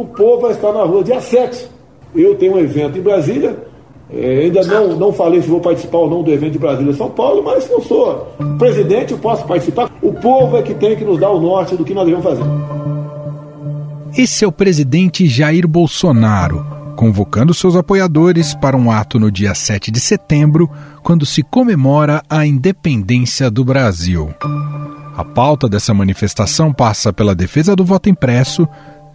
o povo vai estar na rua dia 7. Eu tenho um evento em Brasília, é, ainda não, não falei se vou participar ou não do evento de Brasília São Paulo, mas se eu sou presidente, eu posso participar. O povo é que tem que nos dar o norte do que nós devemos fazer. Esse é o presidente Jair Bolsonaro, convocando seus apoiadores para um ato no dia 7 de setembro, quando se comemora a independência do Brasil. A pauta dessa manifestação passa pela defesa do voto impresso,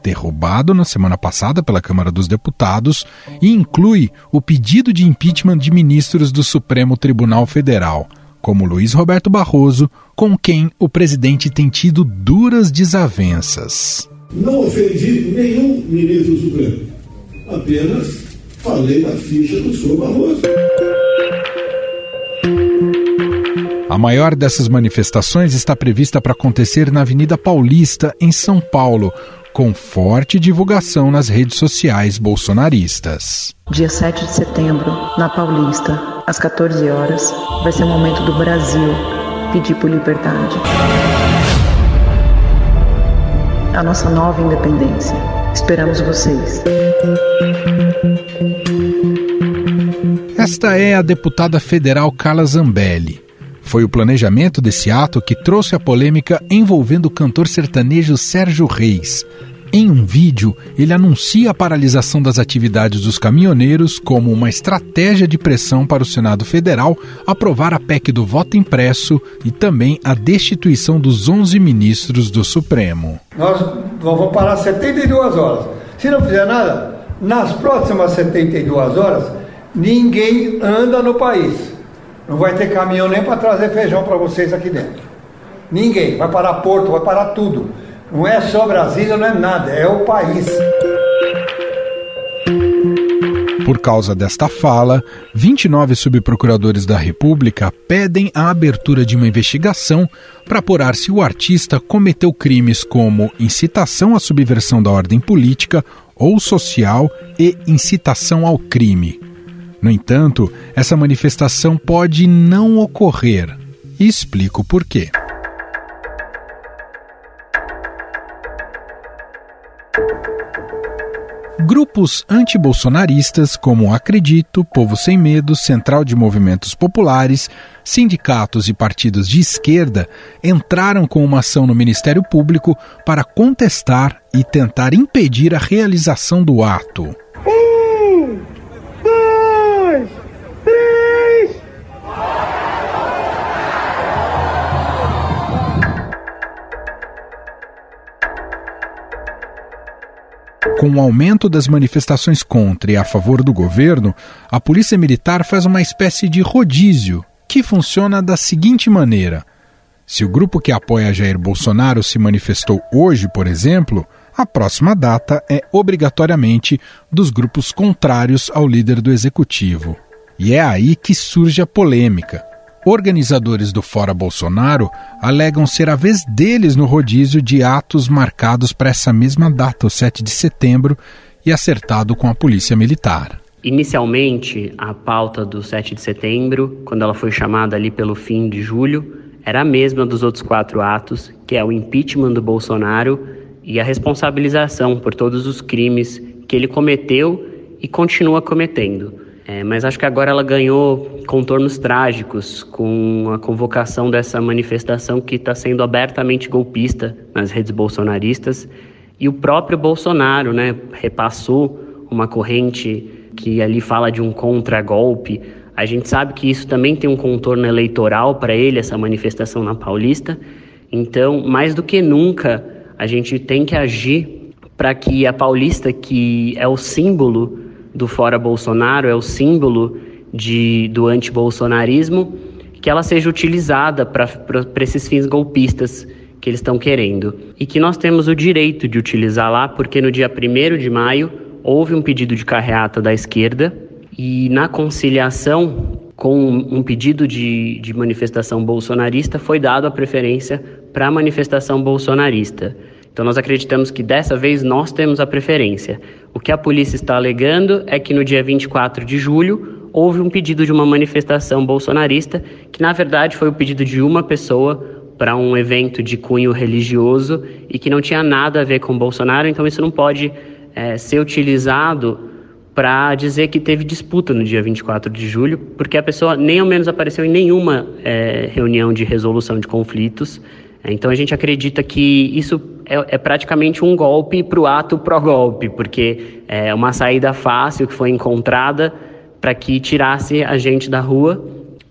derrubado na semana passada pela Câmara dos Deputados, e inclui o pedido de impeachment de ministros do Supremo Tribunal Federal, como Luiz Roberto Barroso, com quem o presidente tem tido duras desavenças. Não ofendi nenhum ministro do Supremo, apenas falei da ficha do senhor Barroso. A maior dessas manifestações está prevista para acontecer na Avenida Paulista, em São Paulo, com forte divulgação nas redes sociais bolsonaristas. Dia 7 de setembro, na Paulista, às 14 horas, vai ser o momento do Brasil pedir por liberdade. A nossa nova independência. Esperamos vocês. Esta é a deputada federal Carla Zambelli. Foi o planejamento desse ato que trouxe a polêmica envolvendo o cantor sertanejo Sérgio Reis, em um vídeo, ele anuncia a paralisação das atividades dos caminhoneiros como uma estratégia de pressão para o Senado Federal aprovar a PEC do voto impresso e também a destituição dos 11 ministros do Supremo. Nós vamos parar 72 horas. Se não fizer nada, nas próximas 72 horas, ninguém anda no país. Não vai ter caminhão nem para trazer feijão para vocês aqui dentro. Ninguém. Vai parar porto, vai parar tudo. Não é só Brasília, não é nada, é o país. Por causa desta fala, 29 subprocuradores da República pedem a abertura de uma investigação para apurar se o artista cometeu crimes como incitação à subversão da ordem política ou social e incitação ao crime. No entanto, essa manifestação pode não ocorrer. E explico por quê. Grupos antibolsonaristas como Acredito, Povo Sem Medo, Central de Movimentos Populares, sindicatos e partidos de esquerda entraram com uma ação no Ministério Público para contestar e tentar impedir a realização do ato. Com o aumento das manifestações contra e a favor do governo, a Polícia Militar faz uma espécie de rodízio, que funciona da seguinte maneira: se o grupo que apoia Jair Bolsonaro se manifestou hoje, por exemplo, a próxima data é obrigatoriamente dos grupos contrários ao líder do executivo. E é aí que surge a polêmica. Organizadores do Fora Bolsonaro alegam ser a vez deles no rodízio de atos marcados para essa mesma data, o 7 de setembro, e acertado com a Polícia Militar. Inicialmente, a pauta do 7 de setembro, quando ela foi chamada ali pelo fim de julho, era a mesma dos outros quatro atos, que é o impeachment do Bolsonaro e a responsabilização por todos os crimes que ele cometeu e continua cometendo. É, mas acho que agora ela ganhou contornos trágicos com a convocação dessa manifestação que está sendo abertamente golpista nas redes bolsonaristas. E o próprio Bolsonaro né, repassou uma corrente que ali fala de um contragolpe. A gente sabe que isso também tem um contorno eleitoral para ele, essa manifestação na Paulista. Então, mais do que nunca, a gente tem que agir para que a Paulista, que é o símbolo do Fora Bolsonaro, é o símbolo de, do antibolsonarismo, que ela seja utilizada para esses fins golpistas que eles estão querendo. E que nós temos o direito de utilizar lá, porque no dia 1 de maio houve um pedido de carreata da esquerda e na conciliação com um pedido de, de manifestação bolsonarista foi dado a preferência para a manifestação bolsonarista. Então, nós acreditamos que dessa vez nós temos a preferência. O que a polícia está alegando é que no dia 24 de julho houve um pedido de uma manifestação bolsonarista, que na verdade foi o pedido de uma pessoa para um evento de cunho religioso e que não tinha nada a ver com Bolsonaro, então isso não pode é, ser utilizado para dizer que teve disputa no dia 24 de julho, porque a pessoa nem ao menos apareceu em nenhuma é, reunião de resolução de conflitos. Então a gente acredita que isso é, é praticamente um golpe para o ato pró-golpe, porque é uma saída fácil que foi encontrada para que tirasse a gente da rua.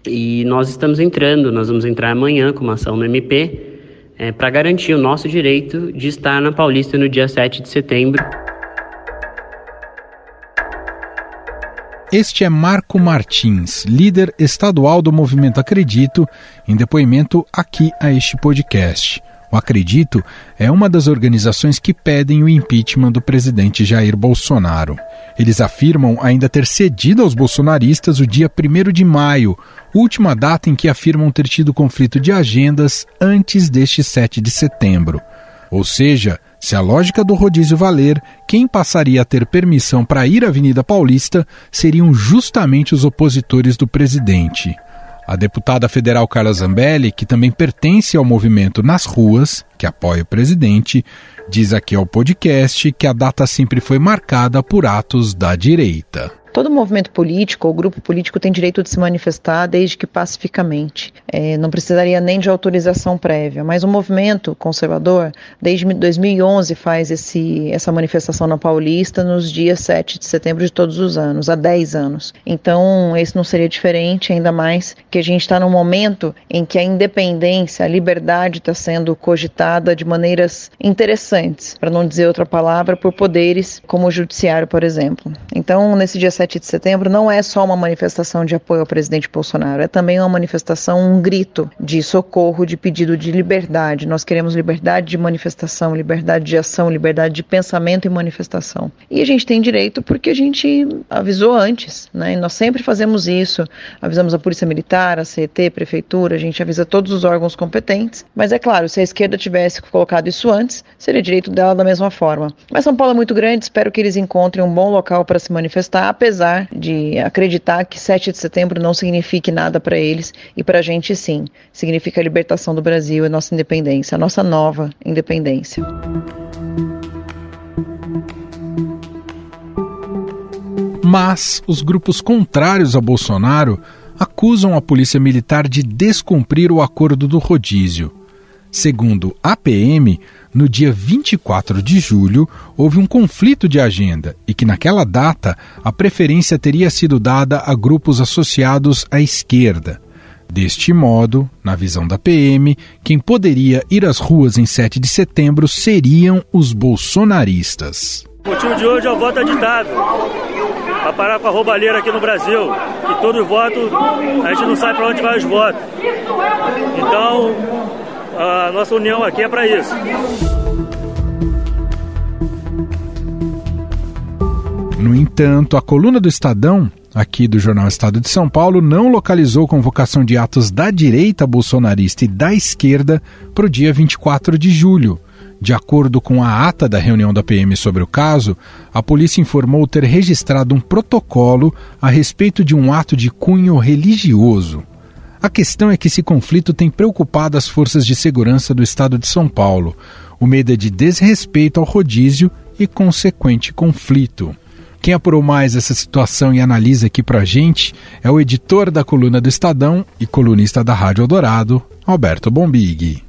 E nós estamos entrando, nós vamos entrar amanhã com uma ação no MP é, para garantir o nosso direito de estar na Paulista no dia 7 de setembro. Este é Marco Martins, líder estadual do movimento Acredito, em depoimento aqui a este podcast. O Acredito é uma das organizações que pedem o impeachment do presidente Jair Bolsonaro. Eles afirmam ainda ter cedido aos bolsonaristas o dia 1 de maio, última data em que afirmam ter tido conflito de agendas antes deste 7 de setembro. Ou seja, se a lógica do rodízio valer, quem passaria a ter permissão para ir à Avenida Paulista seriam justamente os opositores do presidente. A deputada federal Carla Zambelli, que também pertence ao movimento Nas Ruas, que apoia o presidente, diz aqui ao podcast que a data sempre foi marcada por atos da direita. Todo movimento político ou grupo político tem direito de se manifestar desde que pacificamente. É, não precisaria nem de autorização prévia. Mas o movimento conservador, desde 2011, faz esse, essa manifestação na Paulista nos dias 7 de setembro de todos os anos, há 10 anos. Então, esse não seria diferente, ainda mais que a gente está num momento em que a independência, a liberdade está sendo cogitada de maneiras interessantes, para não dizer outra palavra, por poderes como o judiciário, por exemplo. Então, nesse dia 7 7 de setembro não é só uma manifestação de apoio ao presidente Bolsonaro, é também uma manifestação, um grito de socorro, de pedido de liberdade. Nós queremos liberdade de manifestação, liberdade de ação, liberdade de pensamento e manifestação. E a gente tem direito porque a gente avisou antes, né? E nós sempre fazemos isso. Avisamos a Polícia Militar, a CET, Prefeitura, a gente avisa todos os órgãos competentes. Mas é claro, se a esquerda tivesse colocado isso antes, seria direito dela da mesma forma. Mas São Paulo é muito grande, espero que eles encontrem um bom local para se manifestar, apesar apesar de acreditar que 7 de setembro não signifique nada para eles e para a gente sim, significa a libertação do Brasil, a nossa independência, a nossa nova independência. Mas os grupos contrários a Bolsonaro acusam a polícia militar de descumprir o acordo do rodízio. Segundo a PM, no dia 24 de julho, houve um conflito de agenda e que, naquela data, a preferência teria sido dada a grupos associados à esquerda. Deste modo, na visão da PM, quem poderia ir às ruas em 7 de setembro seriam os bolsonaristas. O motivo de hoje é o voto aditado. Para parar com a roubalheira aqui no Brasil. Que todo voto, a gente não sabe para onde vai os votos. Então, a nossa união aqui é para isso. No entanto, a coluna do Estadão, aqui do jornal Estado de São Paulo, não localizou convocação de atos da direita bolsonarista e da esquerda para o dia 24 de julho. De acordo com a ata da reunião da PM sobre o caso, a polícia informou ter registrado um protocolo a respeito de um ato de cunho religioso. A questão é que esse conflito tem preocupado as forças de segurança do estado de São Paulo. O medo é de desrespeito ao rodízio e consequente conflito. Quem apurou mais essa situação e analisa aqui pra gente é o editor da coluna do Estadão e colunista da Rádio Eldorado, Alberto Bombig.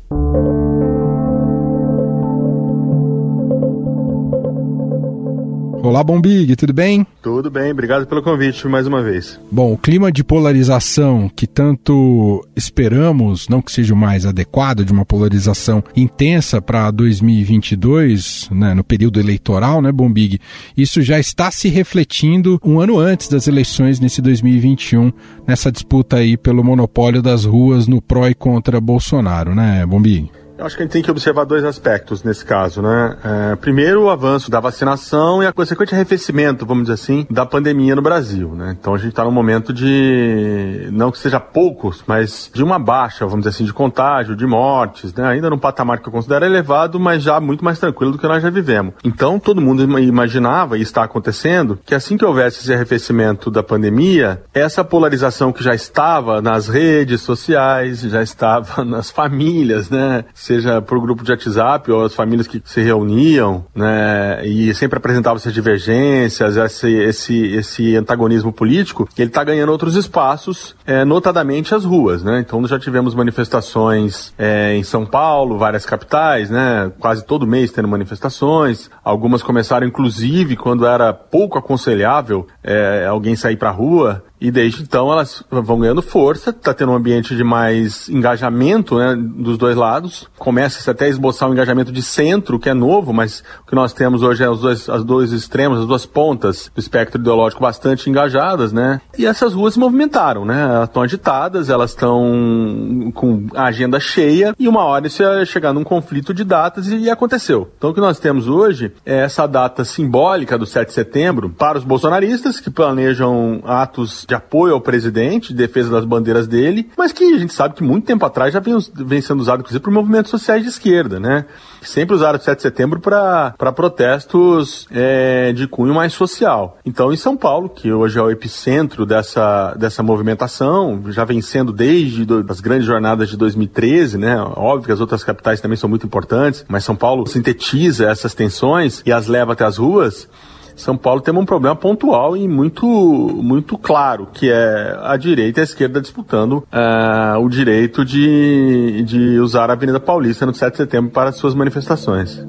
Olá, Bombig, tudo bem? Tudo bem, obrigado pelo convite mais uma vez. Bom, o clima de polarização que tanto esperamos, não que seja o mais adequado, de uma polarização intensa para 2022, né, no período eleitoral, né, Bombig? Isso já está se refletindo um ano antes das eleições, nesse 2021, nessa disputa aí pelo monopólio das ruas no pró e contra Bolsonaro, né, Bombig? Eu acho que a gente tem que observar dois aspectos nesse caso, né? É, primeiro, o avanço da vacinação e a consequente arrefecimento, vamos dizer assim, da pandemia no Brasil, né? Então a gente está num momento de, não que seja poucos, mas de uma baixa, vamos dizer assim, de contágio, de mortes, né? Ainda num patamar que eu considero elevado, mas já muito mais tranquilo do que nós já vivemos. Então todo mundo imaginava, e está acontecendo, que assim que houvesse esse arrefecimento da pandemia, essa polarização que já estava nas redes sociais, já estava nas famílias, né? Seja por grupo de WhatsApp ou as famílias que se reuniam, né, e sempre apresentavam essas divergências, esse, esse, esse antagonismo político, ele está ganhando outros espaços, é, notadamente as ruas, né? Então já tivemos manifestações é, em São Paulo, várias capitais, né? Quase todo mês tendo manifestações. Algumas começaram, inclusive, quando era pouco aconselhável é, alguém sair para a rua. E desde então elas vão ganhando força, está tendo um ambiente de mais engajamento né, dos dois lados. Começa-se até a esboçar um engajamento de centro, que é novo, mas o que nós temos hoje é os dois, as dois extremos, as duas pontas do espectro ideológico bastante engajadas, né? E essas ruas se movimentaram, né? Elas estão agitadas, elas estão com a agenda cheia e uma hora isso ia chegar num conflito de datas e, e aconteceu. Então o que nós temos hoje é essa data simbólica do 7 de setembro para os bolsonaristas que planejam atos de apoio ao presidente, de defesa das bandeiras dele, mas que a gente sabe que muito tempo atrás já vem, vem sendo usado, inclusive, por movimentos sociais de esquerda, né? Sempre usaram o 7 de setembro para protestos é, de cunho mais social. Então, em São Paulo, que hoje é o epicentro dessa, dessa movimentação, já vem sendo desde do, as grandes jornadas de 2013, né? Óbvio que as outras capitais também são muito importantes, mas São Paulo sintetiza essas tensões e as leva até as ruas. São Paulo tem um problema pontual e muito, muito claro, que é a direita e a esquerda disputando uh, o direito de, de usar a Avenida Paulista no 7 de setembro para suas manifestações.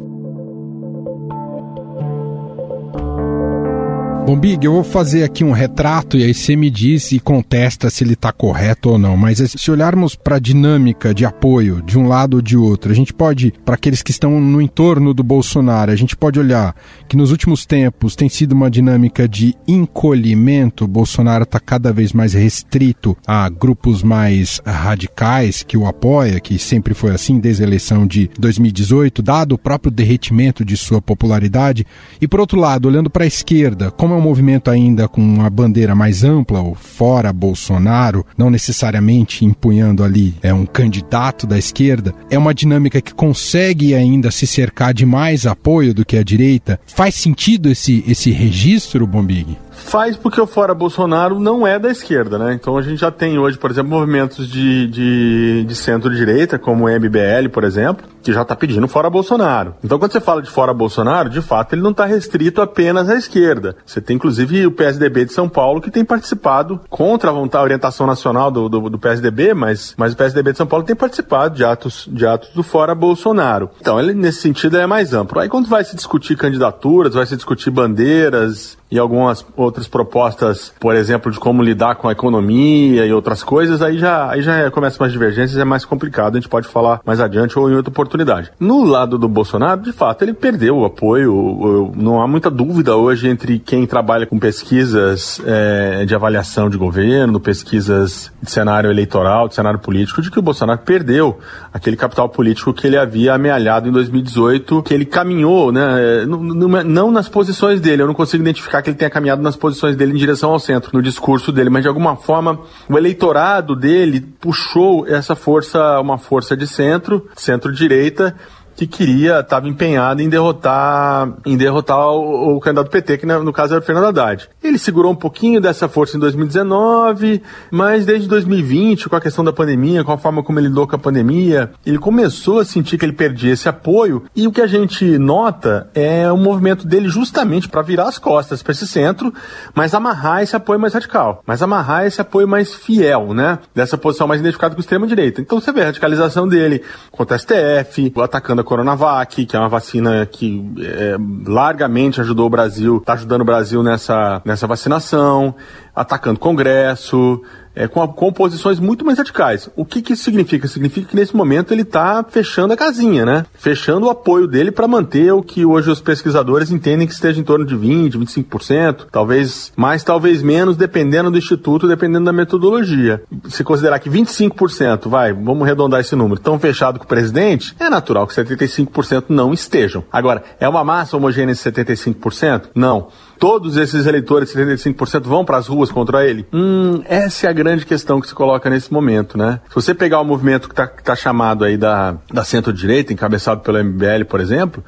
Bom, Big, eu vou fazer aqui um retrato e aí você me diz e contesta se ele está correto ou não. Mas se olharmos para a dinâmica de apoio de um lado ou de outro, a gente pode, para aqueles que estão no entorno do Bolsonaro, a gente pode olhar que nos últimos tempos tem sido uma dinâmica de encolhimento. Bolsonaro está cada vez mais restrito a grupos mais radicais que o apoia, que sempre foi assim desde a eleição de 2018, dado o próprio derretimento de sua popularidade. E por outro lado, olhando para a esquerda, como é um movimento ainda com uma bandeira mais ampla, ou fora Bolsonaro, não necessariamente empunhando ali é um candidato da esquerda, é uma dinâmica que consegue ainda se cercar de mais apoio do que a direita. Faz sentido esse, esse registro, Bombig? Faz porque o Fora Bolsonaro não é da esquerda, né? Então a gente já tem hoje, por exemplo, movimentos de, de, de centro-direita, como o MBL, por exemplo, que já está pedindo Fora Bolsonaro. Então quando você fala de Fora Bolsonaro, de fato ele não está restrito apenas à esquerda. Você tem inclusive o PSDB de São Paulo que tem participado contra a vontade, a orientação nacional do, do, do PSDB, mas, mas o PSDB de São Paulo tem participado de atos, de atos do Fora Bolsonaro. Então ele nesse sentido é mais amplo. Aí quando vai se discutir candidaturas, vai se discutir bandeiras, e algumas outras propostas, por exemplo, de como lidar com a economia e outras coisas, aí já, aí já começa umas divergências, é mais complicado, a gente pode falar mais adiante ou em outra oportunidade. No lado do Bolsonaro, de fato, ele perdeu o apoio, não há muita dúvida hoje entre quem trabalha com pesquisas é, de avaliação de governo, pesquisas de cenário eleitoral, de cenário político, de que o Bolsonaro perdeu aquele capital político que ele havia amealhado em 2018, que ele caminhou, né, não, não nas posições dele, eu não consigo identificar que ele tenha caminhado nas posições dele em direção ao centro, no discurso dele, mas de alguma forma o eleitorado dele puxou essa força, uma força de centro, centro-direita, que queria, estava empenhado em derrotar, em derrotar o, o, candidato PT, que no caso era o Fernando Haddad. Ele segurou um pouquinho dessa força em 2019, mas desde 2020, com a questão da pandemia, com a forma como ele lidou com a pandemia, ele começou a sentir que ele perdia esse apoio. E o que a gente nota é o movimento dele justamente para virar as costas para esse centro, mas amarrar esse apoio mais radical, mas amarrar esse apoio mais fiel, né? Dessa posição mais identificada com a extrema direita. Então você vê a radicalização dele contra a STF, atacando a Coronavac, que é uma vacina que é, largamente ajudou o Brasil, está ajudando o Brasil nessa, nessa vacinação, atacando Congresso, é, com, com posições muito mais radicais. O que, que isso significa? Significa que nesse momento ele está fechando a casinha, né? Fechando o apoio dele para manter o que hoje os pesquisadores entendem que esteja em torno de 20%, 25%, talvez mais, talvez menos, dependendo do instituto, dependendo da metodologia. Se considerar que 25%, vai, vamos arredondar esse número, estão fechado com o presidente, é natural que 75% não estejam. Agora, é uma massa homogênea de 75%? Não todos esses eleitores, 75%, vão para as ruas contra ele? Hum, essa é a grande questão que se coloca nesse momento, né? Se você pegar o movimento que está tá chamado aí da, da centro-direita, encabeçado pelo MBL, por exemplo,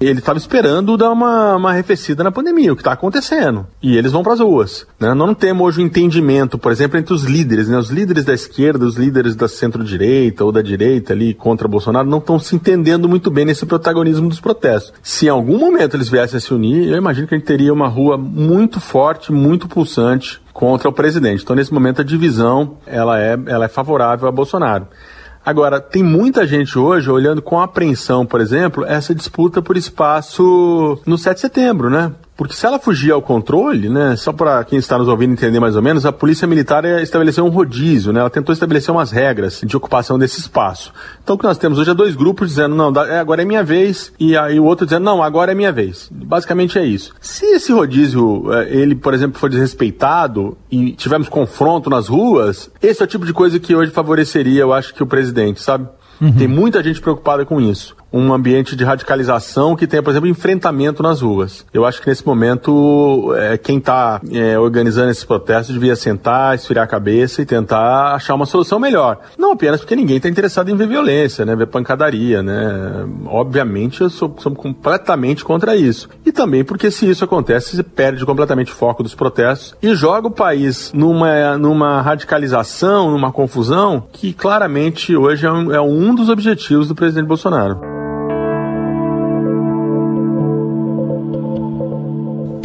Ele estava esperando dar uma, uma arrefecida na pandemia, o que está acontecendo. E eles vão para as ruas. Né? Não temos hoje um entendimento, por exemplo, entre os líderes, né? Os líderes da esquerda, os líderes da centro-direita ou da direita ali contra Bolsonaro não estão se entendendo muito bem nesse protagonismo dos protestos. Se em algum momento eles viessem a se unir, eu imagino que a gente teria uma rua muito forte, muito pulsante contra o presidente. Então, nesse momento, a divisão ela é, ela é favorável a Bolsonaro. Agora, tem muita gente hoje olhando com apreensão, por exemplo, essa disputa por espaço no 7 de setembro, né? Porque se ela fugir ao controle, né, só para quem está nos ouvindo entender mais ou menos, a polícia militar estabeleceu um rodízio, né? Ela tentou estabelecer umas regras de ocupação desse espaço. Então o que nós temos hoje é dois grupos dizendo, não, é, agora é minha vez, e aí o outro dizendo, não, agora é minha vez. Basicamente é isso. Se esse rodízio, é, ele, por exemplo, for desrespeitado e tivermos confronto nas ruas, esse é o tipo de coisa que hoje favoreceria, eu acho que o presidente, sabe? Uhum. Tem muita gente preocupada com isso um ambiente de radicalização que tenha, por exemplo, enfrentamento nas ruas. Eu acho que nesse momento, é, quem está é, organizando esses protestos devia sentar, esfriar a cabeça e tentar achar uma solução melhor. Não apenas porque ninguém está interessado em ver violência, né, ver pancadaria, né. Obviamente, eu sou, sou completamente contra isso. E também porque se isso acontece, você perde completamente o foco dos protestos e joga o país numa, numa radicalização, numa confusão que claramente hoje é um, é um dos objetivos do presidente Bolsonaro.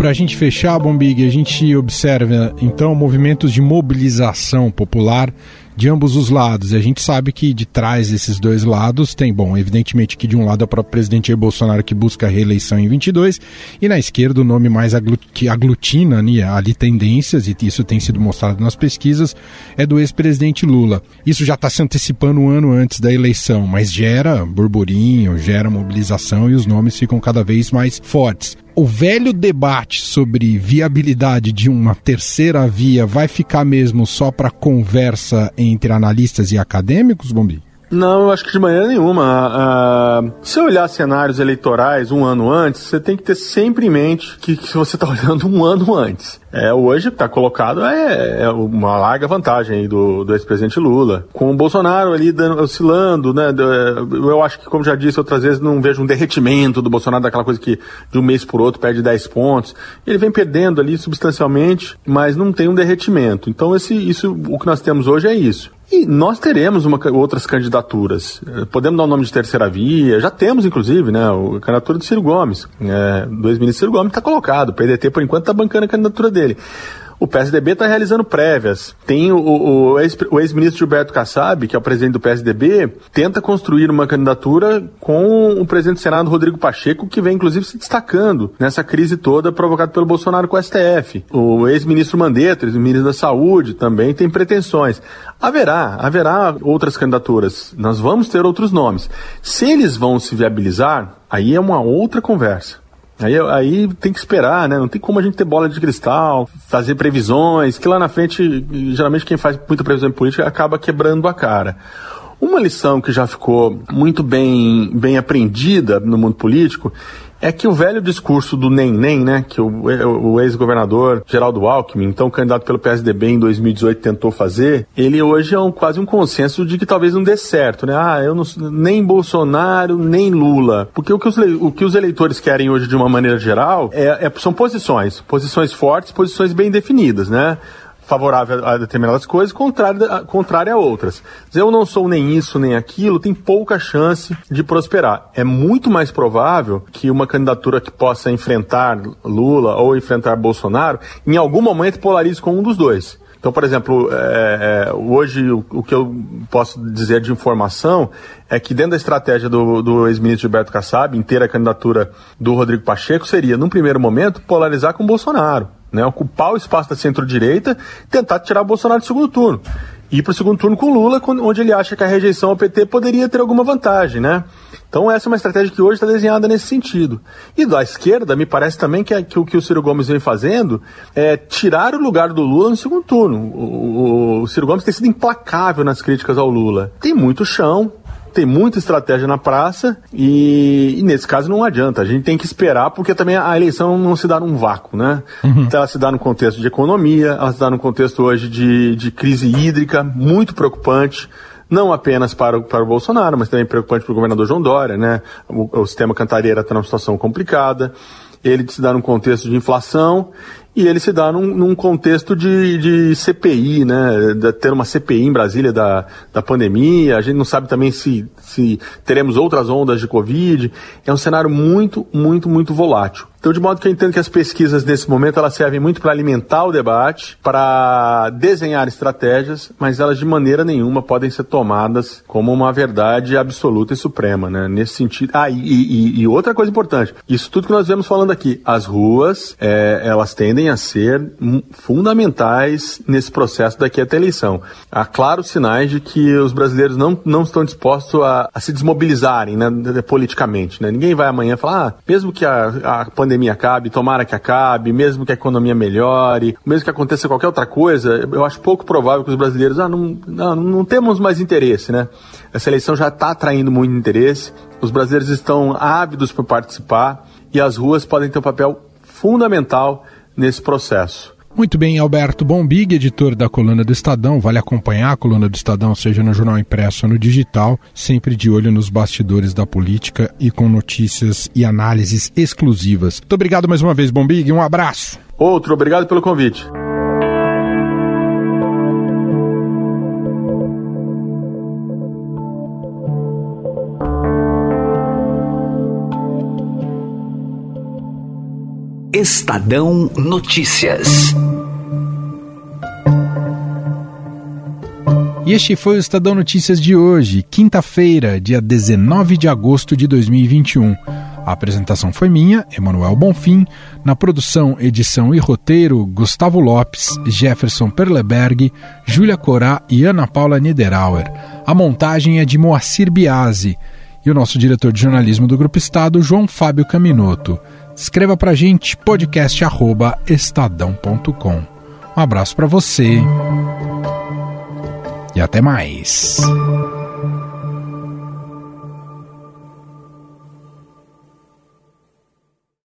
Para a gente fechar, Bombig, a gente observa então movimentos de mobilização popular de ambos os lados. E a gente sabe que de trás desses dois lados tem, bom, evidentemente que de um lado é o próprio presidente Jair Bolsonaro que busca a reeleição em 22 e na esquerda o nome mais que aglutina né, ali tendências, e isso tem sido mostrado nas pesquisas, é do ex-presidente Lula. Isso já está se antecipando um ano antes da eleição, mas gera burburinho, gera mobilização e os nomes ficam cada vez mais fortes o velho debate sobre viabilidade de uma terceira via vai ficar mesmo só para conversa entre analistas e acadêmicos, Bombi? Não, acho que de maneira nenhuma. Uh, se olhar cenários eleitorais um ano antes, você tem que ter sempre em mente que, que você está olhando um ano antes. É, hoje está colocado é, é, uma larga vantagem do, do ex-presidente Lula. Com o Bolsonaro ali dando, oscilando, né? Eu acho que, como já disse outras vezes, não vejo um derretimento do Bolsonaro, daquela coisa que de um mês por outro perde 10 pontos. Ele vem perdendo ali substancialmente, mas não tem um derretimento. Então, esse, isso, o que nós temos hoje é isso. E nós teremos uma, outras candidaturas. Eh, podemos dar o nome de terceira via, já temos, inclusive, né? A candidatura do Ciro Gomes. É, do ex-ministro Ciro Gomes está colocado. O PDT, por enquanto, está bancando a candidatura dele. O PSDB está realizando prévias. Tem o, o, o ex-ministro Gilberto Kassab, que é o presidente do PSDB, tenta construir uma candidatura com o presidente do Senado, Rodrigo Pacheco, que vem inclusive se destacando nessa crise toda provocada pelo Bolsonaro com o STF. O ex-ministro Mandetta, ex-ministro da Saúde, também tem pretensões. Haverá, haverá outras candidaturas. Nós vamos ter outros nomes. Se eles vão se viabilizar, aí é uma outra conversa. Aí, aí tem que esperar, né? Não tem como a gente ter bola de cristal, fazer previsões, que lá na frente, geralmente quem faz muita previsão política acaba quebrando a cara. Uma lição que já ficou muito bem, bem aprendida no mundo político é que o velho discurso do nem-nem, né, que o, o ex-governador Geraldo Alckmin, então candidato pelo PSDB em 2018, tentou fazer, ele hoje é um, quase um consenso de que talvez não dê certo, né? Ah, eu não, nem Bolsonaro, nem Lula. Porque o que os, o que os eleitores querem hoje, de uma maneira geral, é, é são posições. Posições fortes, posições bem definidas, né? Favorável a determinadas coisas, contrária, contrária a outras. Eu não sou nem isso nem aquilo, tem pouca chance de prosperar. É muito mais provável que uma candidatura que possa enfrentar Lula ou enfrentar Bolsonaro, em algum momento polarize com um dos dois. Então, por exemplo, é, é, hoje o, o, que eu posso dizer de informação é que dentro da estratégia do, do ex-ministro Gilberto Kassab, inteira a candidatura do Rodrigo Pacheco seria, num primeiro momento, polarizar com Bolsonaro né? Ocupar o espaço da centro-direita e tentar tirar o Bolsonaro do segundo turno. Ir para o segundo turno com Lula, onde ele acha que a rejeição ao PT poderia ter alguma vantagem, né? Então essa é uma estratégia que hoje está desenhada nesse sentido. E da esquerda, me parece também que, que o que o Ciro Gomes vem fazendo é tirar o lugar do Lula no segundo turno. O, o, o Ciro Gomes tem sido implacável nas críticas ao Lula. Tem muito chão, tem muita estratégia na praça e, e, nesse caso não adianta. A gente tem que esperar porque também a eleição não se dá num vácuo, né? Uhum. Então ela se dá no contexto de economia, ela se dá no contexto hoje de, de crise hídrica, muito preocupante. não apenas para o, para o Bolsonaro, mas também preocupante para o governador João Dória, né? O, o sistema Cantareira está numa situação complicada, ele se dá num contexto de inflação e ele se dá num, num contexto de, de, CPI, né? De ter uma CPI em Brasília da, da pandemia. A gente não sabe também se, se teremos outras ondas de Covid. É um cenário muito, muito, muito volátil. Então, de modo que eu entendo que as pesquisas nesse momento elas servem muito para alimentar o debate, para desenhar estratégias, mas elas de maneira nenhuma podem ser tomadas como uma verdade absoluta e suprema, né? Nesse sentido. Ah, e, e, e outra coisa importante: isso tudo que nós vemos falando aqui, as ruas, é, elas tendem a ser fundamentais nesse processo daqui até a eleição. Há claros sinais de que os brasileiros não, não estão dispostos a, a se desmobilizarem né, politicamente. Né? Ninguém vai amanhã falar, ah, mesmo que a, a pandemia pandemia acabe, tomara que acabe, mesmo que a economia melhore, mesmo que aconteça qualquer outra coisa, eu acho pouco provável que os brasileiros, ah, não, não, não temos mais interesse, né? Essa eleição já está atraindo muito interesse, os brasileiros estão ávidos por participar e as ruas podem ter um papel fundamental nesse processo. Muito bem, Alberto Bombig, editor da coluna do Estadão. Vale acompanhar a coluna do Estadão, seja no jornal impresso ou no digital, sempre de olho nos bastidores da política e com notícias e análises exclusivas. Muito obrigado mais uma vez, Bombig. Um abraço. Outro, obrigado pelo convite. Estadão Notícias. E este foi o Estadão Notícias de hoje, quinta-feira, dia 19 de agosto de 2021. A apresentação foi minha, Emanuel Bonfim. Na produção, edição e roteiro, Gustavo Lopes, Jefferson Perleberg, Júlia Corá e Ana Paula Niederauer. A montagem é de Moacir Biasi. E o nosso diretor de jornalismo do Grupo Estado, João Fábio Caminoto. Escreva pra gente podcast@estadão.com. Um abraço para você e até mais.